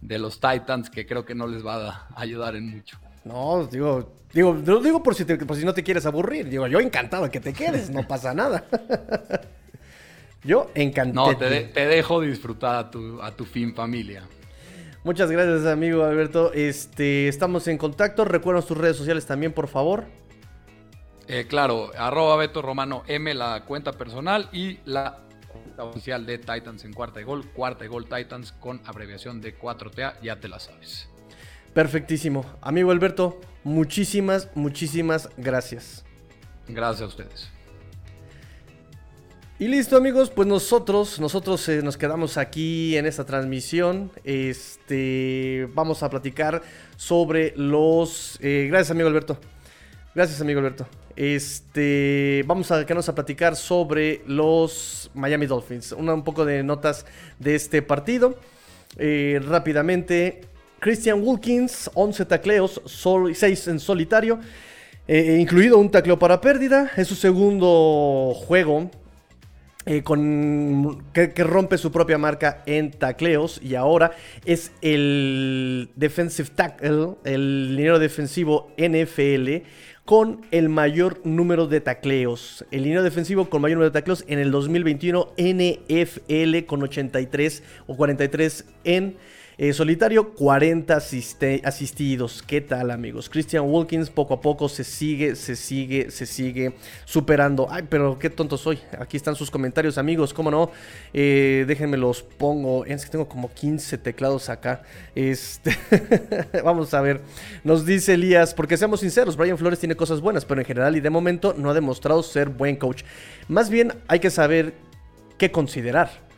Speaker 2: de los Titans que creo que no les va a ayudar en mucho.
Speaker 1: No, digo, digo, lo digo por si, por si no te quieres aburrir. Digo, yo encantado de que te quedes, no pasa nada. yo encantado.
Speaker 2: No, te, dejo disfrutar a tu, a tu fin familia.
Speaker 1: Muchas gracias, amigo Alberto. Este, estamos en contacto. Recuerda tus redes sociales también, por favor.
Speaker 2: Eh, claro, arroba Beto Romano M, la cuenta personal y la cuenta oficial de Titans en cuarta y gol. Cuarta y gol Titans con abreviación de 4TA, ya te la sabes.
Speaker 1: Perfectísimo. Amigo Alberto, muchísimas, muchísimas gracias.
Speaker 2: Gracias a ustedes.
Speaker 1: Y listo amigos, pues nosotros, nosotros eh, nos quedamos aquí en esta transmisión. Este, vamos a platicar sobre los... Eh, gracias amigo Alberto. Gracias amigo Alberto. Este, vamos a quedarnos a platicar sobre los Miami Dolphins. un poco de notas de este partido. Eh, rápidamente, Christian Wilkins, 11 tacleos, 6 en solitario, eh, incluido un tacleo para pérdida. Es su segundo juego eh, con, que, rompe su propia marca en tacleos y ahora es el defensive tackle, el liniero defensivo NFL con el mayor número de tacleos. El liniero defensivo con mayor número de tacleos en el 2021 NFL con 83 o 43 en eh, solitario, 40 asistidos. ¿Qué tal, amigos? Christian Wilkins poco a poco se sigue, se sigue, se sigue superando. Ay, pero qué tonto soy. Aquí están sus comentarios, amigos. ¿Cómo no? Eh, déjenme los pongo. Es que tengo como 15 teclados acá. Este... Vamos a ver. Nos dice Elías, porque seamos sinceros, Brian Flores tiene cosas buenas, pero en general y de momento no ha demostrado ser buen coach. Más bien hay que saber qué considerar.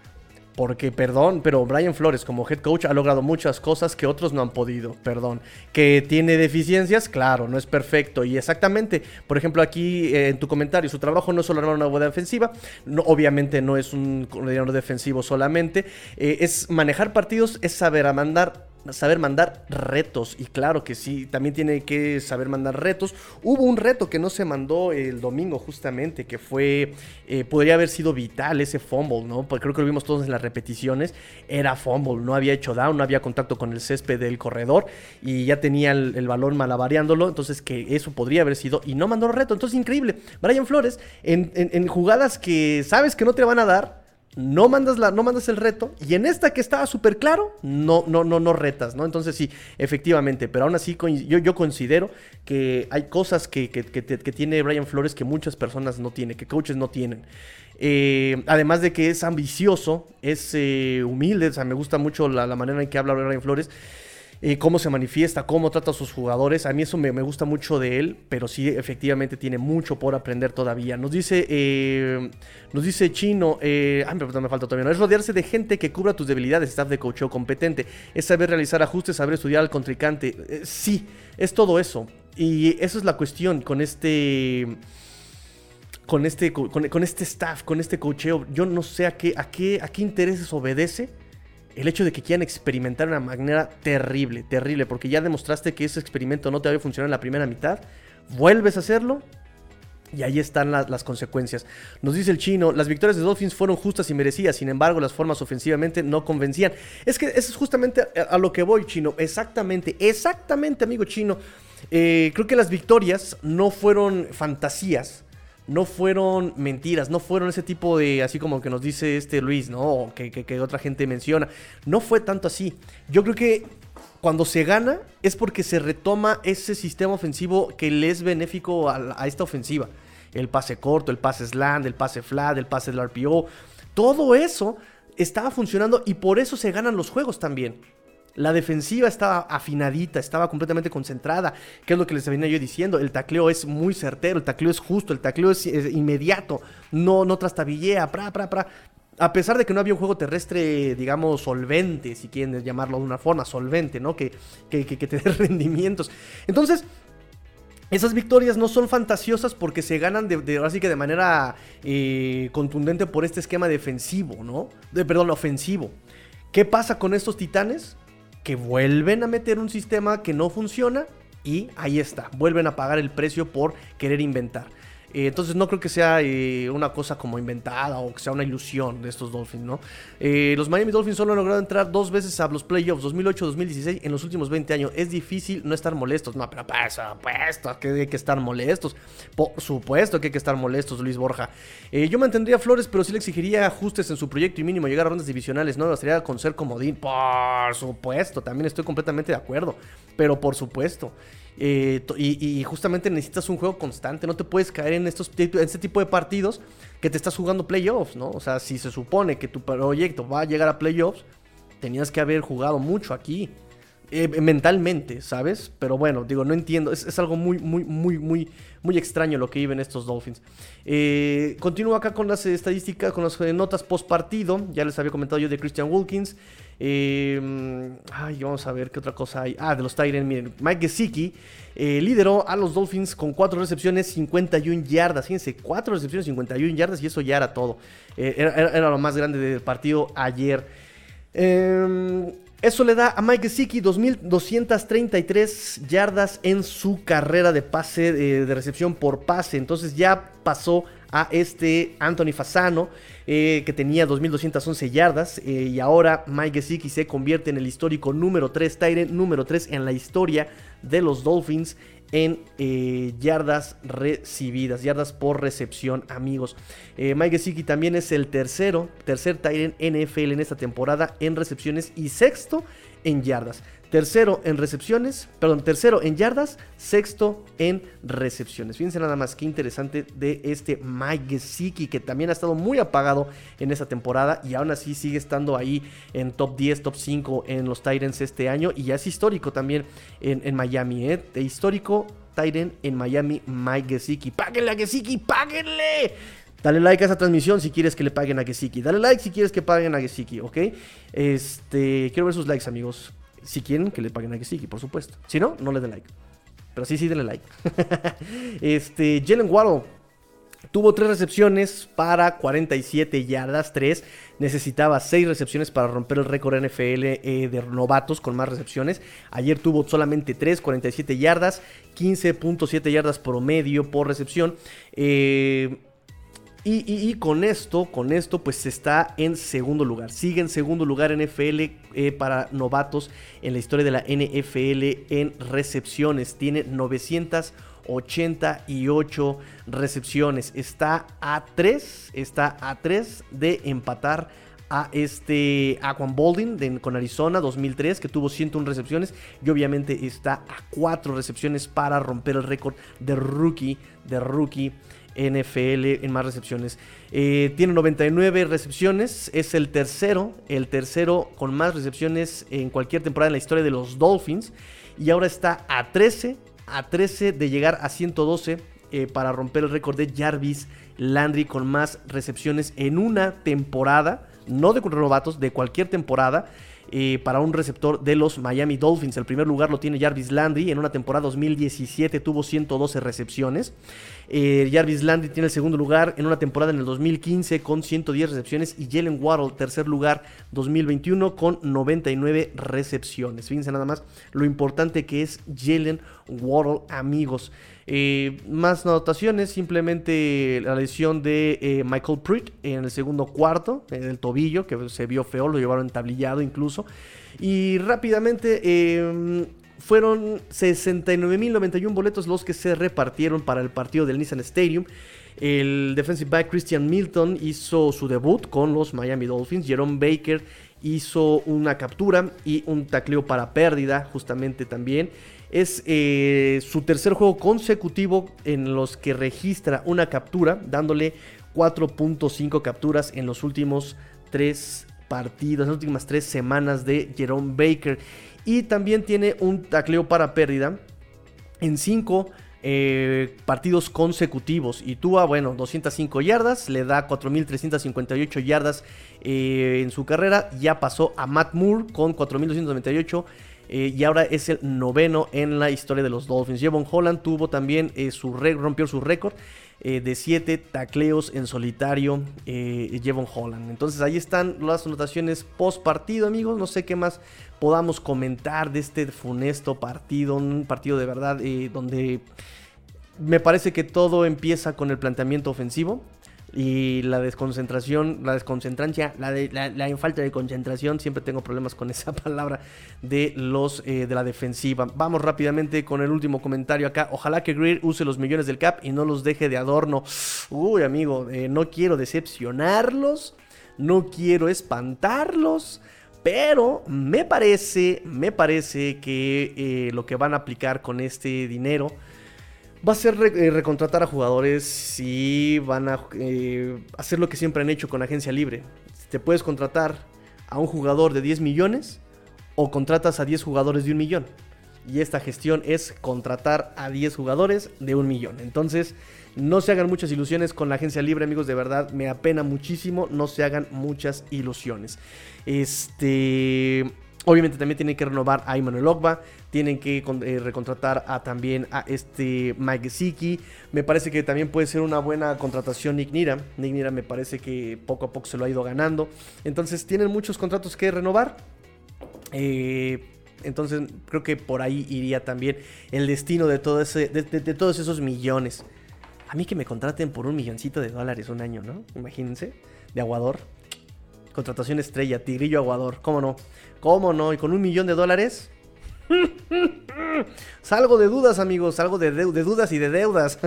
Speaker 1: Porque, perdón, pero Brian Flores como head coach ha logrado muchas cosas que otros no han podido, perdón. Que tiene deficiencias, claro, no es perfecto. Y exactamente, por ejemplo, aquí eh, en tu comentario, su trabajo no es solo armar una buena defensiva, no, obviamente no es un coordinador defensivo solamente, eh, es manejar partidos, es saber mandar saber mandar retos. Y claro que sí, también tiene que saber mandar retos. Hubo un reto que no se mandó el domingo justamente, que fue, eh, podría haber sido vital ese fumble, ¿no? Porque creo que lo vimos todos en las repeticiones. Era fumble, no había hecho down, no había contacto con el césped del corredor y ya tenía el, balón malabareándolo. Entonces que eso podría haber sido y no mandó el reto. Entonces increíble. Brian Flores, en jugadas que sabes que no te van a dar, no mandas, la, no mandas el reto y en esta que estaba súper claro, no, no, no, no retas, ¿no? Entonces sí, efectivamente, pero aún así yo, yo considero que hay cosas que, tiene Brian Flores que muchas personas no tienen, que coaches no tienen. Eh, además de que es ambicioso, es eh, humilde, o sea, me gusta mucho la, la manera en que habla Brian Flores. Cómo se manifiesta, cómo trata a sus jugadores. A mí eso me, gusta mucho de él, pero sí, efectivamente tiene mucho por aprender todavía. Nos dice, eh, nos dice Chino, eh, ay, me falta todavía, es rodearse de gente que cubra tus debilidades, staff de coacheo competente, es saber realizar ajustes, saber estudiar al contrincante. Eh, sí, es todo eso. Y eso es la cuestión con este con este, con, este staff, con este cocheo. Yo no sé a qué, a qué intereses obedece el hecho de que quieran experimentar de una manera terrible, terrible, porque ya demostraste que ese experimento no te había funcionado en la primera mitad, vuelves a hacerlo y ahí están las consecuencias. Nos dice el chino, las victorias de Dolphins fueron justas y merecidas, sin embargo las formas ofensivamente no convencían. Es que eso es justamente a, lo que voy, chino. Exactamente, exactamente, amigo chino. Eh, creo que las victorias no fueron fantasías, no fueron mentiras, no fueron ese tipo de, así como que nos dice este Luis, ¿no? que, que, otra gente menciona. No fue tanto así. Yo creo que cuando se gana es porque se retoma ese sistema ofensivo que le es benéfico a, esta ofensiva. El pase corto, el pase slant, el pase flat, el pase del RPO. Todo eso estaba funcionando y por eso se ganan los juegos también. La defensiva estaba afinadita, estaba completamente concentrada. ¿Qué es lo que les venía yo diciendo? El tacleo es muy certero, el tacleo es justo, el tacleo es, inmediato, no, no trastabillea, pra, pra. A pesar de que no había un juego terrestre, digamos, solvente, si quieren llamarlo de una forma, solvente, ¿no? Que, que, te dé rendimientos. Entonces, esas victorias no son fantasiosas porque se ganan de, así que de manera eh, contundente por este esquema defensivo, ¿no? De, perdón, ofensivo. ¿Qué pasa con estos titanes? Que vuelven a meter un sistema que no funciona y ahí está, vuelven a pagar el precio por querer inventar. Eh, entonces no creo que sea eh, una cosa como inventada o que sea una ilusión de estos Dolphins, ¿no? Eh, los Miami Dolphins solo han logrado entrar dos veces a los playoffs, 2008-2016, en los últimos 20 años. Es difícil no estar molestos. No, pero por supuesto que hay que estar molestos. Por supuesto que hay que estar molestos, Luis Borja. yo mantendría Flores, pero sí le exigiría ajustes en su proyecto y mínimo llegar a rondas divisionales, ¿no? Bastaría con ser comodín. Por supuesto, también estoy completamente de acuerdo. Pero por supuesto. Eh, y, justamente necesitas un juego constante. No te puedes caer en, estos, en este tipo de partidos que te estás jugando playoffs, ¿no? O sea, si se supone que tu proyecto va a llegar a playoffs, tenías que haber jugado mucho aquí. Eh, mentalmente, ¿sabes? Pero bueno, digo, no entiendo. Es, algo muy, muy, muy, muy, muy extraño lo que viven estos Dolphins. Eh, continúo acá con las estadísticas, con las notas post partido. Ya les había comentado yo de Christian Wilkins. Eh, ay, vamos a ver qué otra cosa hay. Ah, de los Tyrants, miren. Mike Gesicki eh, lideró a los Dolphins con 4 recepciones, 51 yardas. Fíjense, 4 recepciones, 51 yardas y eso ya era todo. Eh, era, lo más grande del partido ayer. Eso le da a Mike Gesicki 2.233 yardas en su carrera de pase, de recepción por pase. Entonces ya pasó a este Anthony Fasano, eh, que tenía 2.211 yardas. Eh, y ahora Mike Gesicki se convierte en el histórico número 3, Tyrant número 3 en la historia de los Dolphins en eh, yardas recibidas, yardas por recepción, amigos. Mike Gesicki también es el tercero, tercer Tyrant NFL en esta temporada en recepciones y sexto en yardas. Tercero en recepciones, perdón, tercero en yardas, sexto en recepciones. Fíjense nada más qué interesante de este Mike Gesicki, que también ha estado muy apagado en esta temporada y aún así sigue estando ahí en top 10, top 5 en los Titans este año y ya es histórico también en, Miami, ¿eh? Histórico Titan en Miami, Mike Gesicki. ¡Páguenle a Gesicki! ¡Páguenle! Dale like a esa transmisión si quieres que le paguen a Gesicki. Dale like si quieres que paguen a Gesicki, ¿ok? Este, quiero ver sus likes, amigos. Si quieren que le paguen a Gesicki, por supuesto. Si no, no le den like. Pero sí, sí, denle like. este, Jalen Waddle tuvo tres recepciones para 47 yardas, 3. Necesitaba 6 recepciones para romper el récord NFL eh, de novatos con más recepciones. Ayer tuvo solamente 3, 47 yardas, 15.7 yardas promedio por recepción. Eh y, con esto, con esto, pues está en segundo lugar. Sigue en segundo lugar NFL eh, para novatos en la historia de la NFL en recepciones. Tiene 988 recepciones. Está a 3, está a 3 de empatar a este Aquan Bolding con Arizona 2003 que tuvo 101 recepciones y obviamente está a 4 recepciones para romper el récord de rookie de rookie NFL en más recepciones. Eh, tiene 99 recepciones, es el tercero, el tercero con más recepciones en cualquier temporada en la historia de los Dolphins. Y ahora está a 13, a 13 de llegar a 112 eh, para romper el récord de Jarvis Landry con más recepciones en una temporada, no de novatos, de cualquier temporada. Para un receptor de los Miami Dolphins. El primer lugar lo tiene Jarvis Landry. En una temporada 2017 tuvo 112 recepciones. Eh, Jarvis Landry tiene el segundo lugar en una temporada en el 2015 con 110 recepciones. Y Jalen Waddle, tercer lugar 2021 con 99 recepciones. Fíjense nada más lo importante que es Jalen Waddle, amigos. Eh, más anotaciones, simplemente la lesión de eh, Michael Prick en el segundo cuarto, en el tobillo, que se vio feo, lo llevaron tablillado incluso. Y rápidamente em, fueron 69.091 boletos los que se repartieron para el partido del Nissan Stadium. El defensive back Christian Milton hizo su debut con los Miami Dolphins. Jerome Baker hizo una captura y un tacleo para pérdida justamente también. Es eh, su tercer juego consecutivo en los que registra una captura, dándole 4.5 capturas en los últimos tres partidos, en las últimas tres semanas de Jerome Baker. Y también tiene un tacleo para pérdida en 5 eh, partidos consecutivos. Y Tua, bueno, 205 yardas, le da 4.358 yardas eh, en su carrera. Ya pasó a Matt Moore con 4.298 eh, y ahora es el noveno en la historia de los Dolphins. Jevon Holland tuvo también eh, su rompió su récord eh, de 7 tacleos en solitario. Jevon Holland. Entonces ahí están las anotaciones post partido, amigos. No sé qué más podamos comentar de este funesto partido. Un partido de verdad donde Me parece que todo empieza con el planteamiento ofensivo y la desconcentración, la desconcentrancia, la, la, falta de concentración, siempre tengo problemas con esa palabra de los eh, de la defensiva. Vamos rápidamente con el último comentario acá. Ojalá que Greer use los millones del cap y no los deje de adorno. Uy, amigo, eh, no quiero decepcionarlos, no quiero espantarlos. Pero me parece, me parece que eh, lo que van a aplicar con este dinero va a ser eh, recontratar a jugadores y van a eh, hacer lo que siempre han hecho con agencia libre. Te puedes contratar a un jugador de 10 millones o contratas a 10 jugadores de un millón. Y esta gestión es contratar a 10 jugadores de un millón. Entonces, no se hagan muchas ilusiones con la agencia libre, amigos. De verdad, me apena muchísimo. No se hagan muchas ilusiones. Este. Obviamente también tienen que renovar a Emmanuel Ogba, tienen que eh, recontratar a, también a este Mike Siki. Me parece que también puede ser una buena contratación Nick Nira. Nick Nira me parece que poco a poco se lo ha ido ganando. Entonces tienen muchos contratos que renovar. Eh, entonces creo que por ahí iría también el destino de, de todos esos millones. A mí que me contraten por un milloncito de dólares un año, ¿no? Imagínense, de aguador. Contratación estrella, tigrillo aguador, ¿cómo no? ¿Cómo no? Y con un millón de dólares. Salgo de dudas, amigos. Salgo de, de, dudas y de deudas.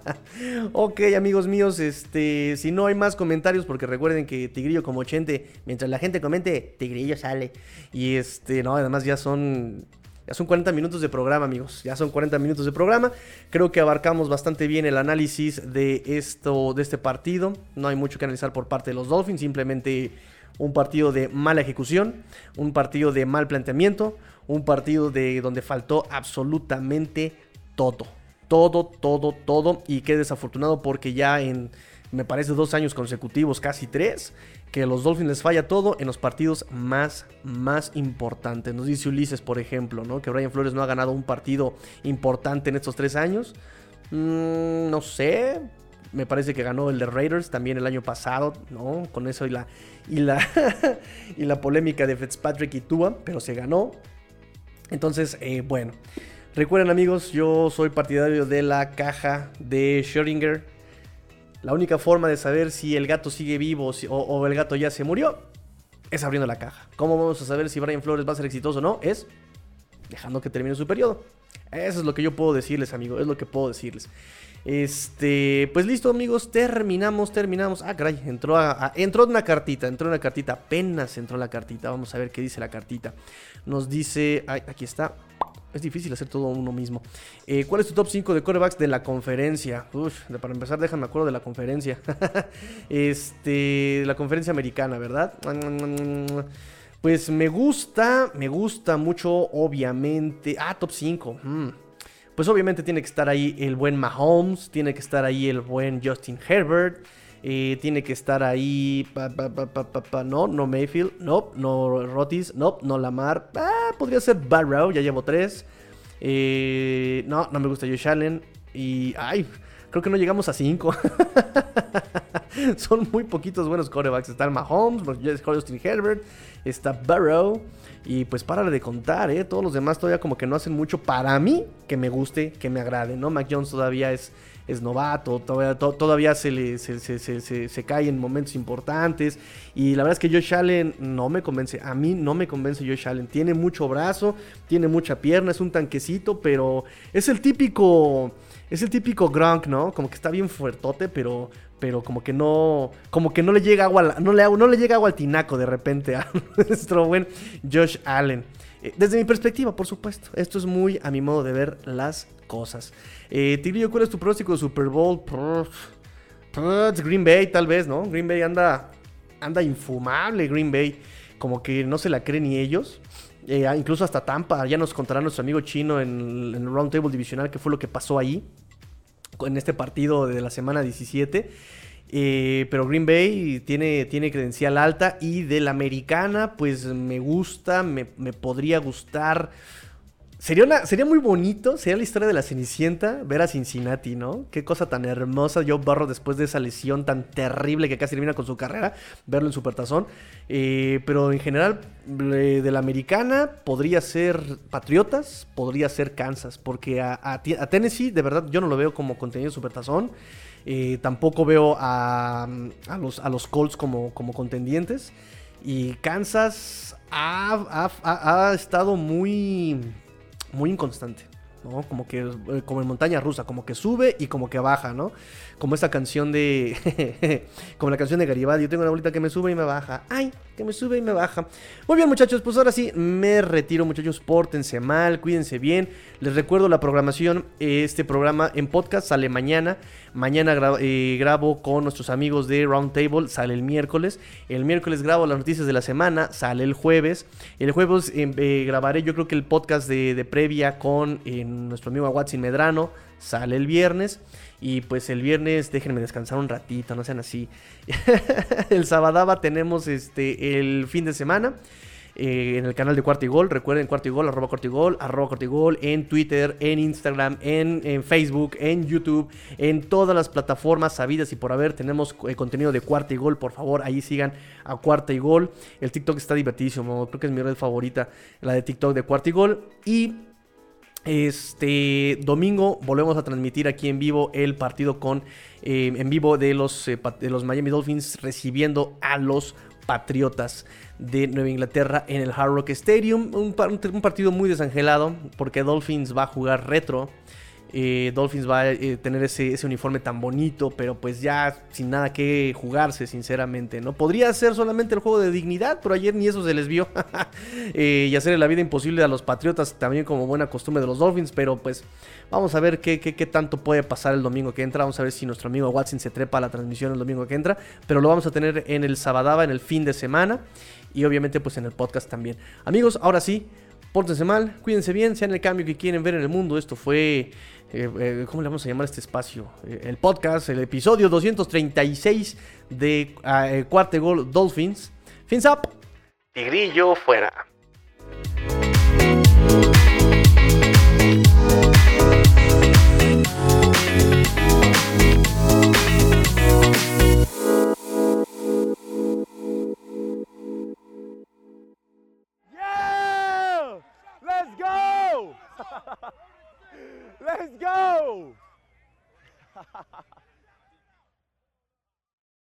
Speaker 1: ok, amigos míos. Este, si no hay más comentarios, porque recuerden que Tigrillo como 80, mientras la gente comente, Tigrillo sale. Y este, no, además ya son son 40 minutos de programa, amigos. Ya son 40 minutos de programa. Creo que abarcamos bastante bien el análisis de esto, de este partido. No hay mucho que analizar por parte de los Dolphins. Simplemente un partido de mala ejecución, un partido de mal planteamiento, un partido de donde faltó absolutamente todo. Todo, todo, todo. Y qué desafortunado porque ya en, me parece, dos años consecutivos, casi tres, que los Dolphins les falla todo en los partidos más, más importantes. Nos dice Ulises, por ejemplo, ¿no? Que Brian Flores no ha ganado un partido importante en estos tres años. Mm, no sé. Me parece que ganó el de Raiders también el año pasado, ¿no? Con eso y la, y la, y la polémica de Fitzpatrick y Tua, pero se ganó. Entonces, eh, bueno. Recuerden amigos, yo soy partidario de la caja de Schrödinger la única forma de saber si el gato sigue vivo o, el gato ya se murió es abriendo la caja. ¿Cómo vamos a saber si Brian Flores va a ser exitoso o no? Es dejando que termine su periodo. Eso es lo que yo puedo decirles, amigos. Es lo que puedo decirles. Este, pues listo, amigos. Terminamos, terminamos. Ah, caray, entró, entró una cartita. Entró una cartita. Apenas entró la cartita. Vamos a ver qué dice la cartita. Nos dice. Aquí está. Es difícil hacer todo uno mismo. Eh, ¿Cuál es tu top 5 de corebacks de la conferencia? Uf, para empezar, déjame acuerdo de la conferencia. este, la conferencia americana, ¿verdad? Pues me gusta, me gusta mucho, obviamente. Ah, top 5. Mm. Pues obviamente tiene que estar ahí el buen Mahomes, tiene que estar ahí el buen Justin Herbert. Tiene que estar ahí. no, no Mayfield. No, no Rotis. No, no Lamar. Podría ser Barrow. Ya llevo tres. Eh, no, no me gusta Josh Allen. Y. Ay, creo que no llegamos a cinco. Son muy poquitos buenos corebacks. Está el Mahomes, Justin Herbert. Está Barrow. Y pues párale de contar, ¿eh? Todos los demás todavía como que no hacen mucho para mí que me guste, que me agrade, ¿no? Mac Jones todavía es es novato, todavía, se, le, se, cae en momentos importantes. Y la verdad es que Josh Allen no me convence. A mí no me convence Josh Allen. Tiene mucho brazo, tiene mucha pierna, es un tanquecito, pero es el típico. Es el típico Gronk, ¿no? Como que está bien fuertote, pero, pero como que no, como que no le llega agua, no le, no le llega agua al tinaco de repente a nuestro buen Josh Allen. Eh, desde mi perspectiva, por supuesto. Esto es muy a mi modo de ver las cosas. Eh, Tigrillo, ¿cuál es tu pronóstico de Super Bowl? Green Bay, tal vez, ¿no? Green Bay anda, anda infumable, Green Bay. Como que no se la creen ni ellos. Eh, ah, incluso hasta Tampa, ya nos contará nuestro amigo chino en, en el Roundtable Divisional qué fue lo que pasó ahí. En este partido de la semana 17. Eh, pero Green Bay tiene, tiene credencial alta y de la americana, pues me gusta, me, me podría gustar Sería, sería muy bonito, sería la historia de la Cenicienta, ver a Cincinnati, ¿no? Qué cosa tan hermosa Joe Barro después de esa lesión tan terrible que casi termina con su carrera, verlo en Supertazón. Eh, pero en general, de la americana podría ser Patriotas, podría ser Kansas, porque a, Tennessee, de verdad, yo no lo veo como contenido de Supertazón. Tampoco veo a, los, a los Colts como, como contendientes. Y Kansas ha, ha estado muy muy inconstante. ¿no? Como que, eh, como en montaña rusa, como que sube y como que baja, ¿no? Como esa canción de, como la canción de Garibaldi, yo tengo una bolita que me sube y me baja, ay, que me sube y me baja. Muy bien muchachos, pues ahora sí, me retiro muchachos, pórtense mal, cuídense bien, les recuerdo la programación, este programa en podcast sale mañana, mañana eh, grabo con nuestros amigos de Roundtable, sale el miércoles, el miércoles grabo las noticias de la semana, sale el jueves, el jueves em, eh, grabaré yo creo que el podcast de, previa con nuestro amigo Watson Medrano, sale el viernes. Y pues el viernes déjenme descansar un ratito, no sean así. el sábado tenemos este el fin de semana. Eh, en el canal de Cuarto y Gol. Recuerden Cuarto y Gol, arroba Cuarto y Gol, arroba Cuarto y Gol, en Twitter, en Instagram, en, Facebook, en YouTube, en todas las plataformas sabidas y por haber. Tenemos eh, contenido de Cuarto y Gol, por favor, ahí sigan a Cuarto y Gol. El TikTok está divertidísimo, creo que es mi red favorita, la de TikTok de Cuarto y Gol. Y este domingo volvemos a transmitir aquí en vivo el partido con eh, en vivo de los, eh, de los Miami Dolphins recibiendo a los Patriotas de Nueva Inglaterra en el Hard Rock Stadium. un partido muy desangelado porque Dolphins va a jugar retro. Eh, Dolphins va a eh, tener ese, uniforme tan bonito, pero pues ya sin nada que jugarse, sinceramente, ¿no? Podría ser solamente el juego de dignidad, pero ayer ni eso se les vio. Eh, y hacer la vida imposible a los Patriotas, también como buena costumbre de los Dolphins, pero pues vamos a ver qué, tanto puede pasar el domingo que entra. Vamos a ver si nuestro amigo Watson se trepa a la transmisión el domingo que entra, pero lo vamos a tener en el Sabadaba, en el fin de semana, y obviamente pues en el podcast también. Amigos, ahora sí. Pórtense mal, cuídense bien, sean el cambio que quieren ver en el mundo. Esto fue eh, eh, ¿cómo le vamos a llamar este espacio? Eh, el podcast, el episodio 236 de ah, Cuartegol Dolphins. Fins up. Tigrillo fuera. Let's go!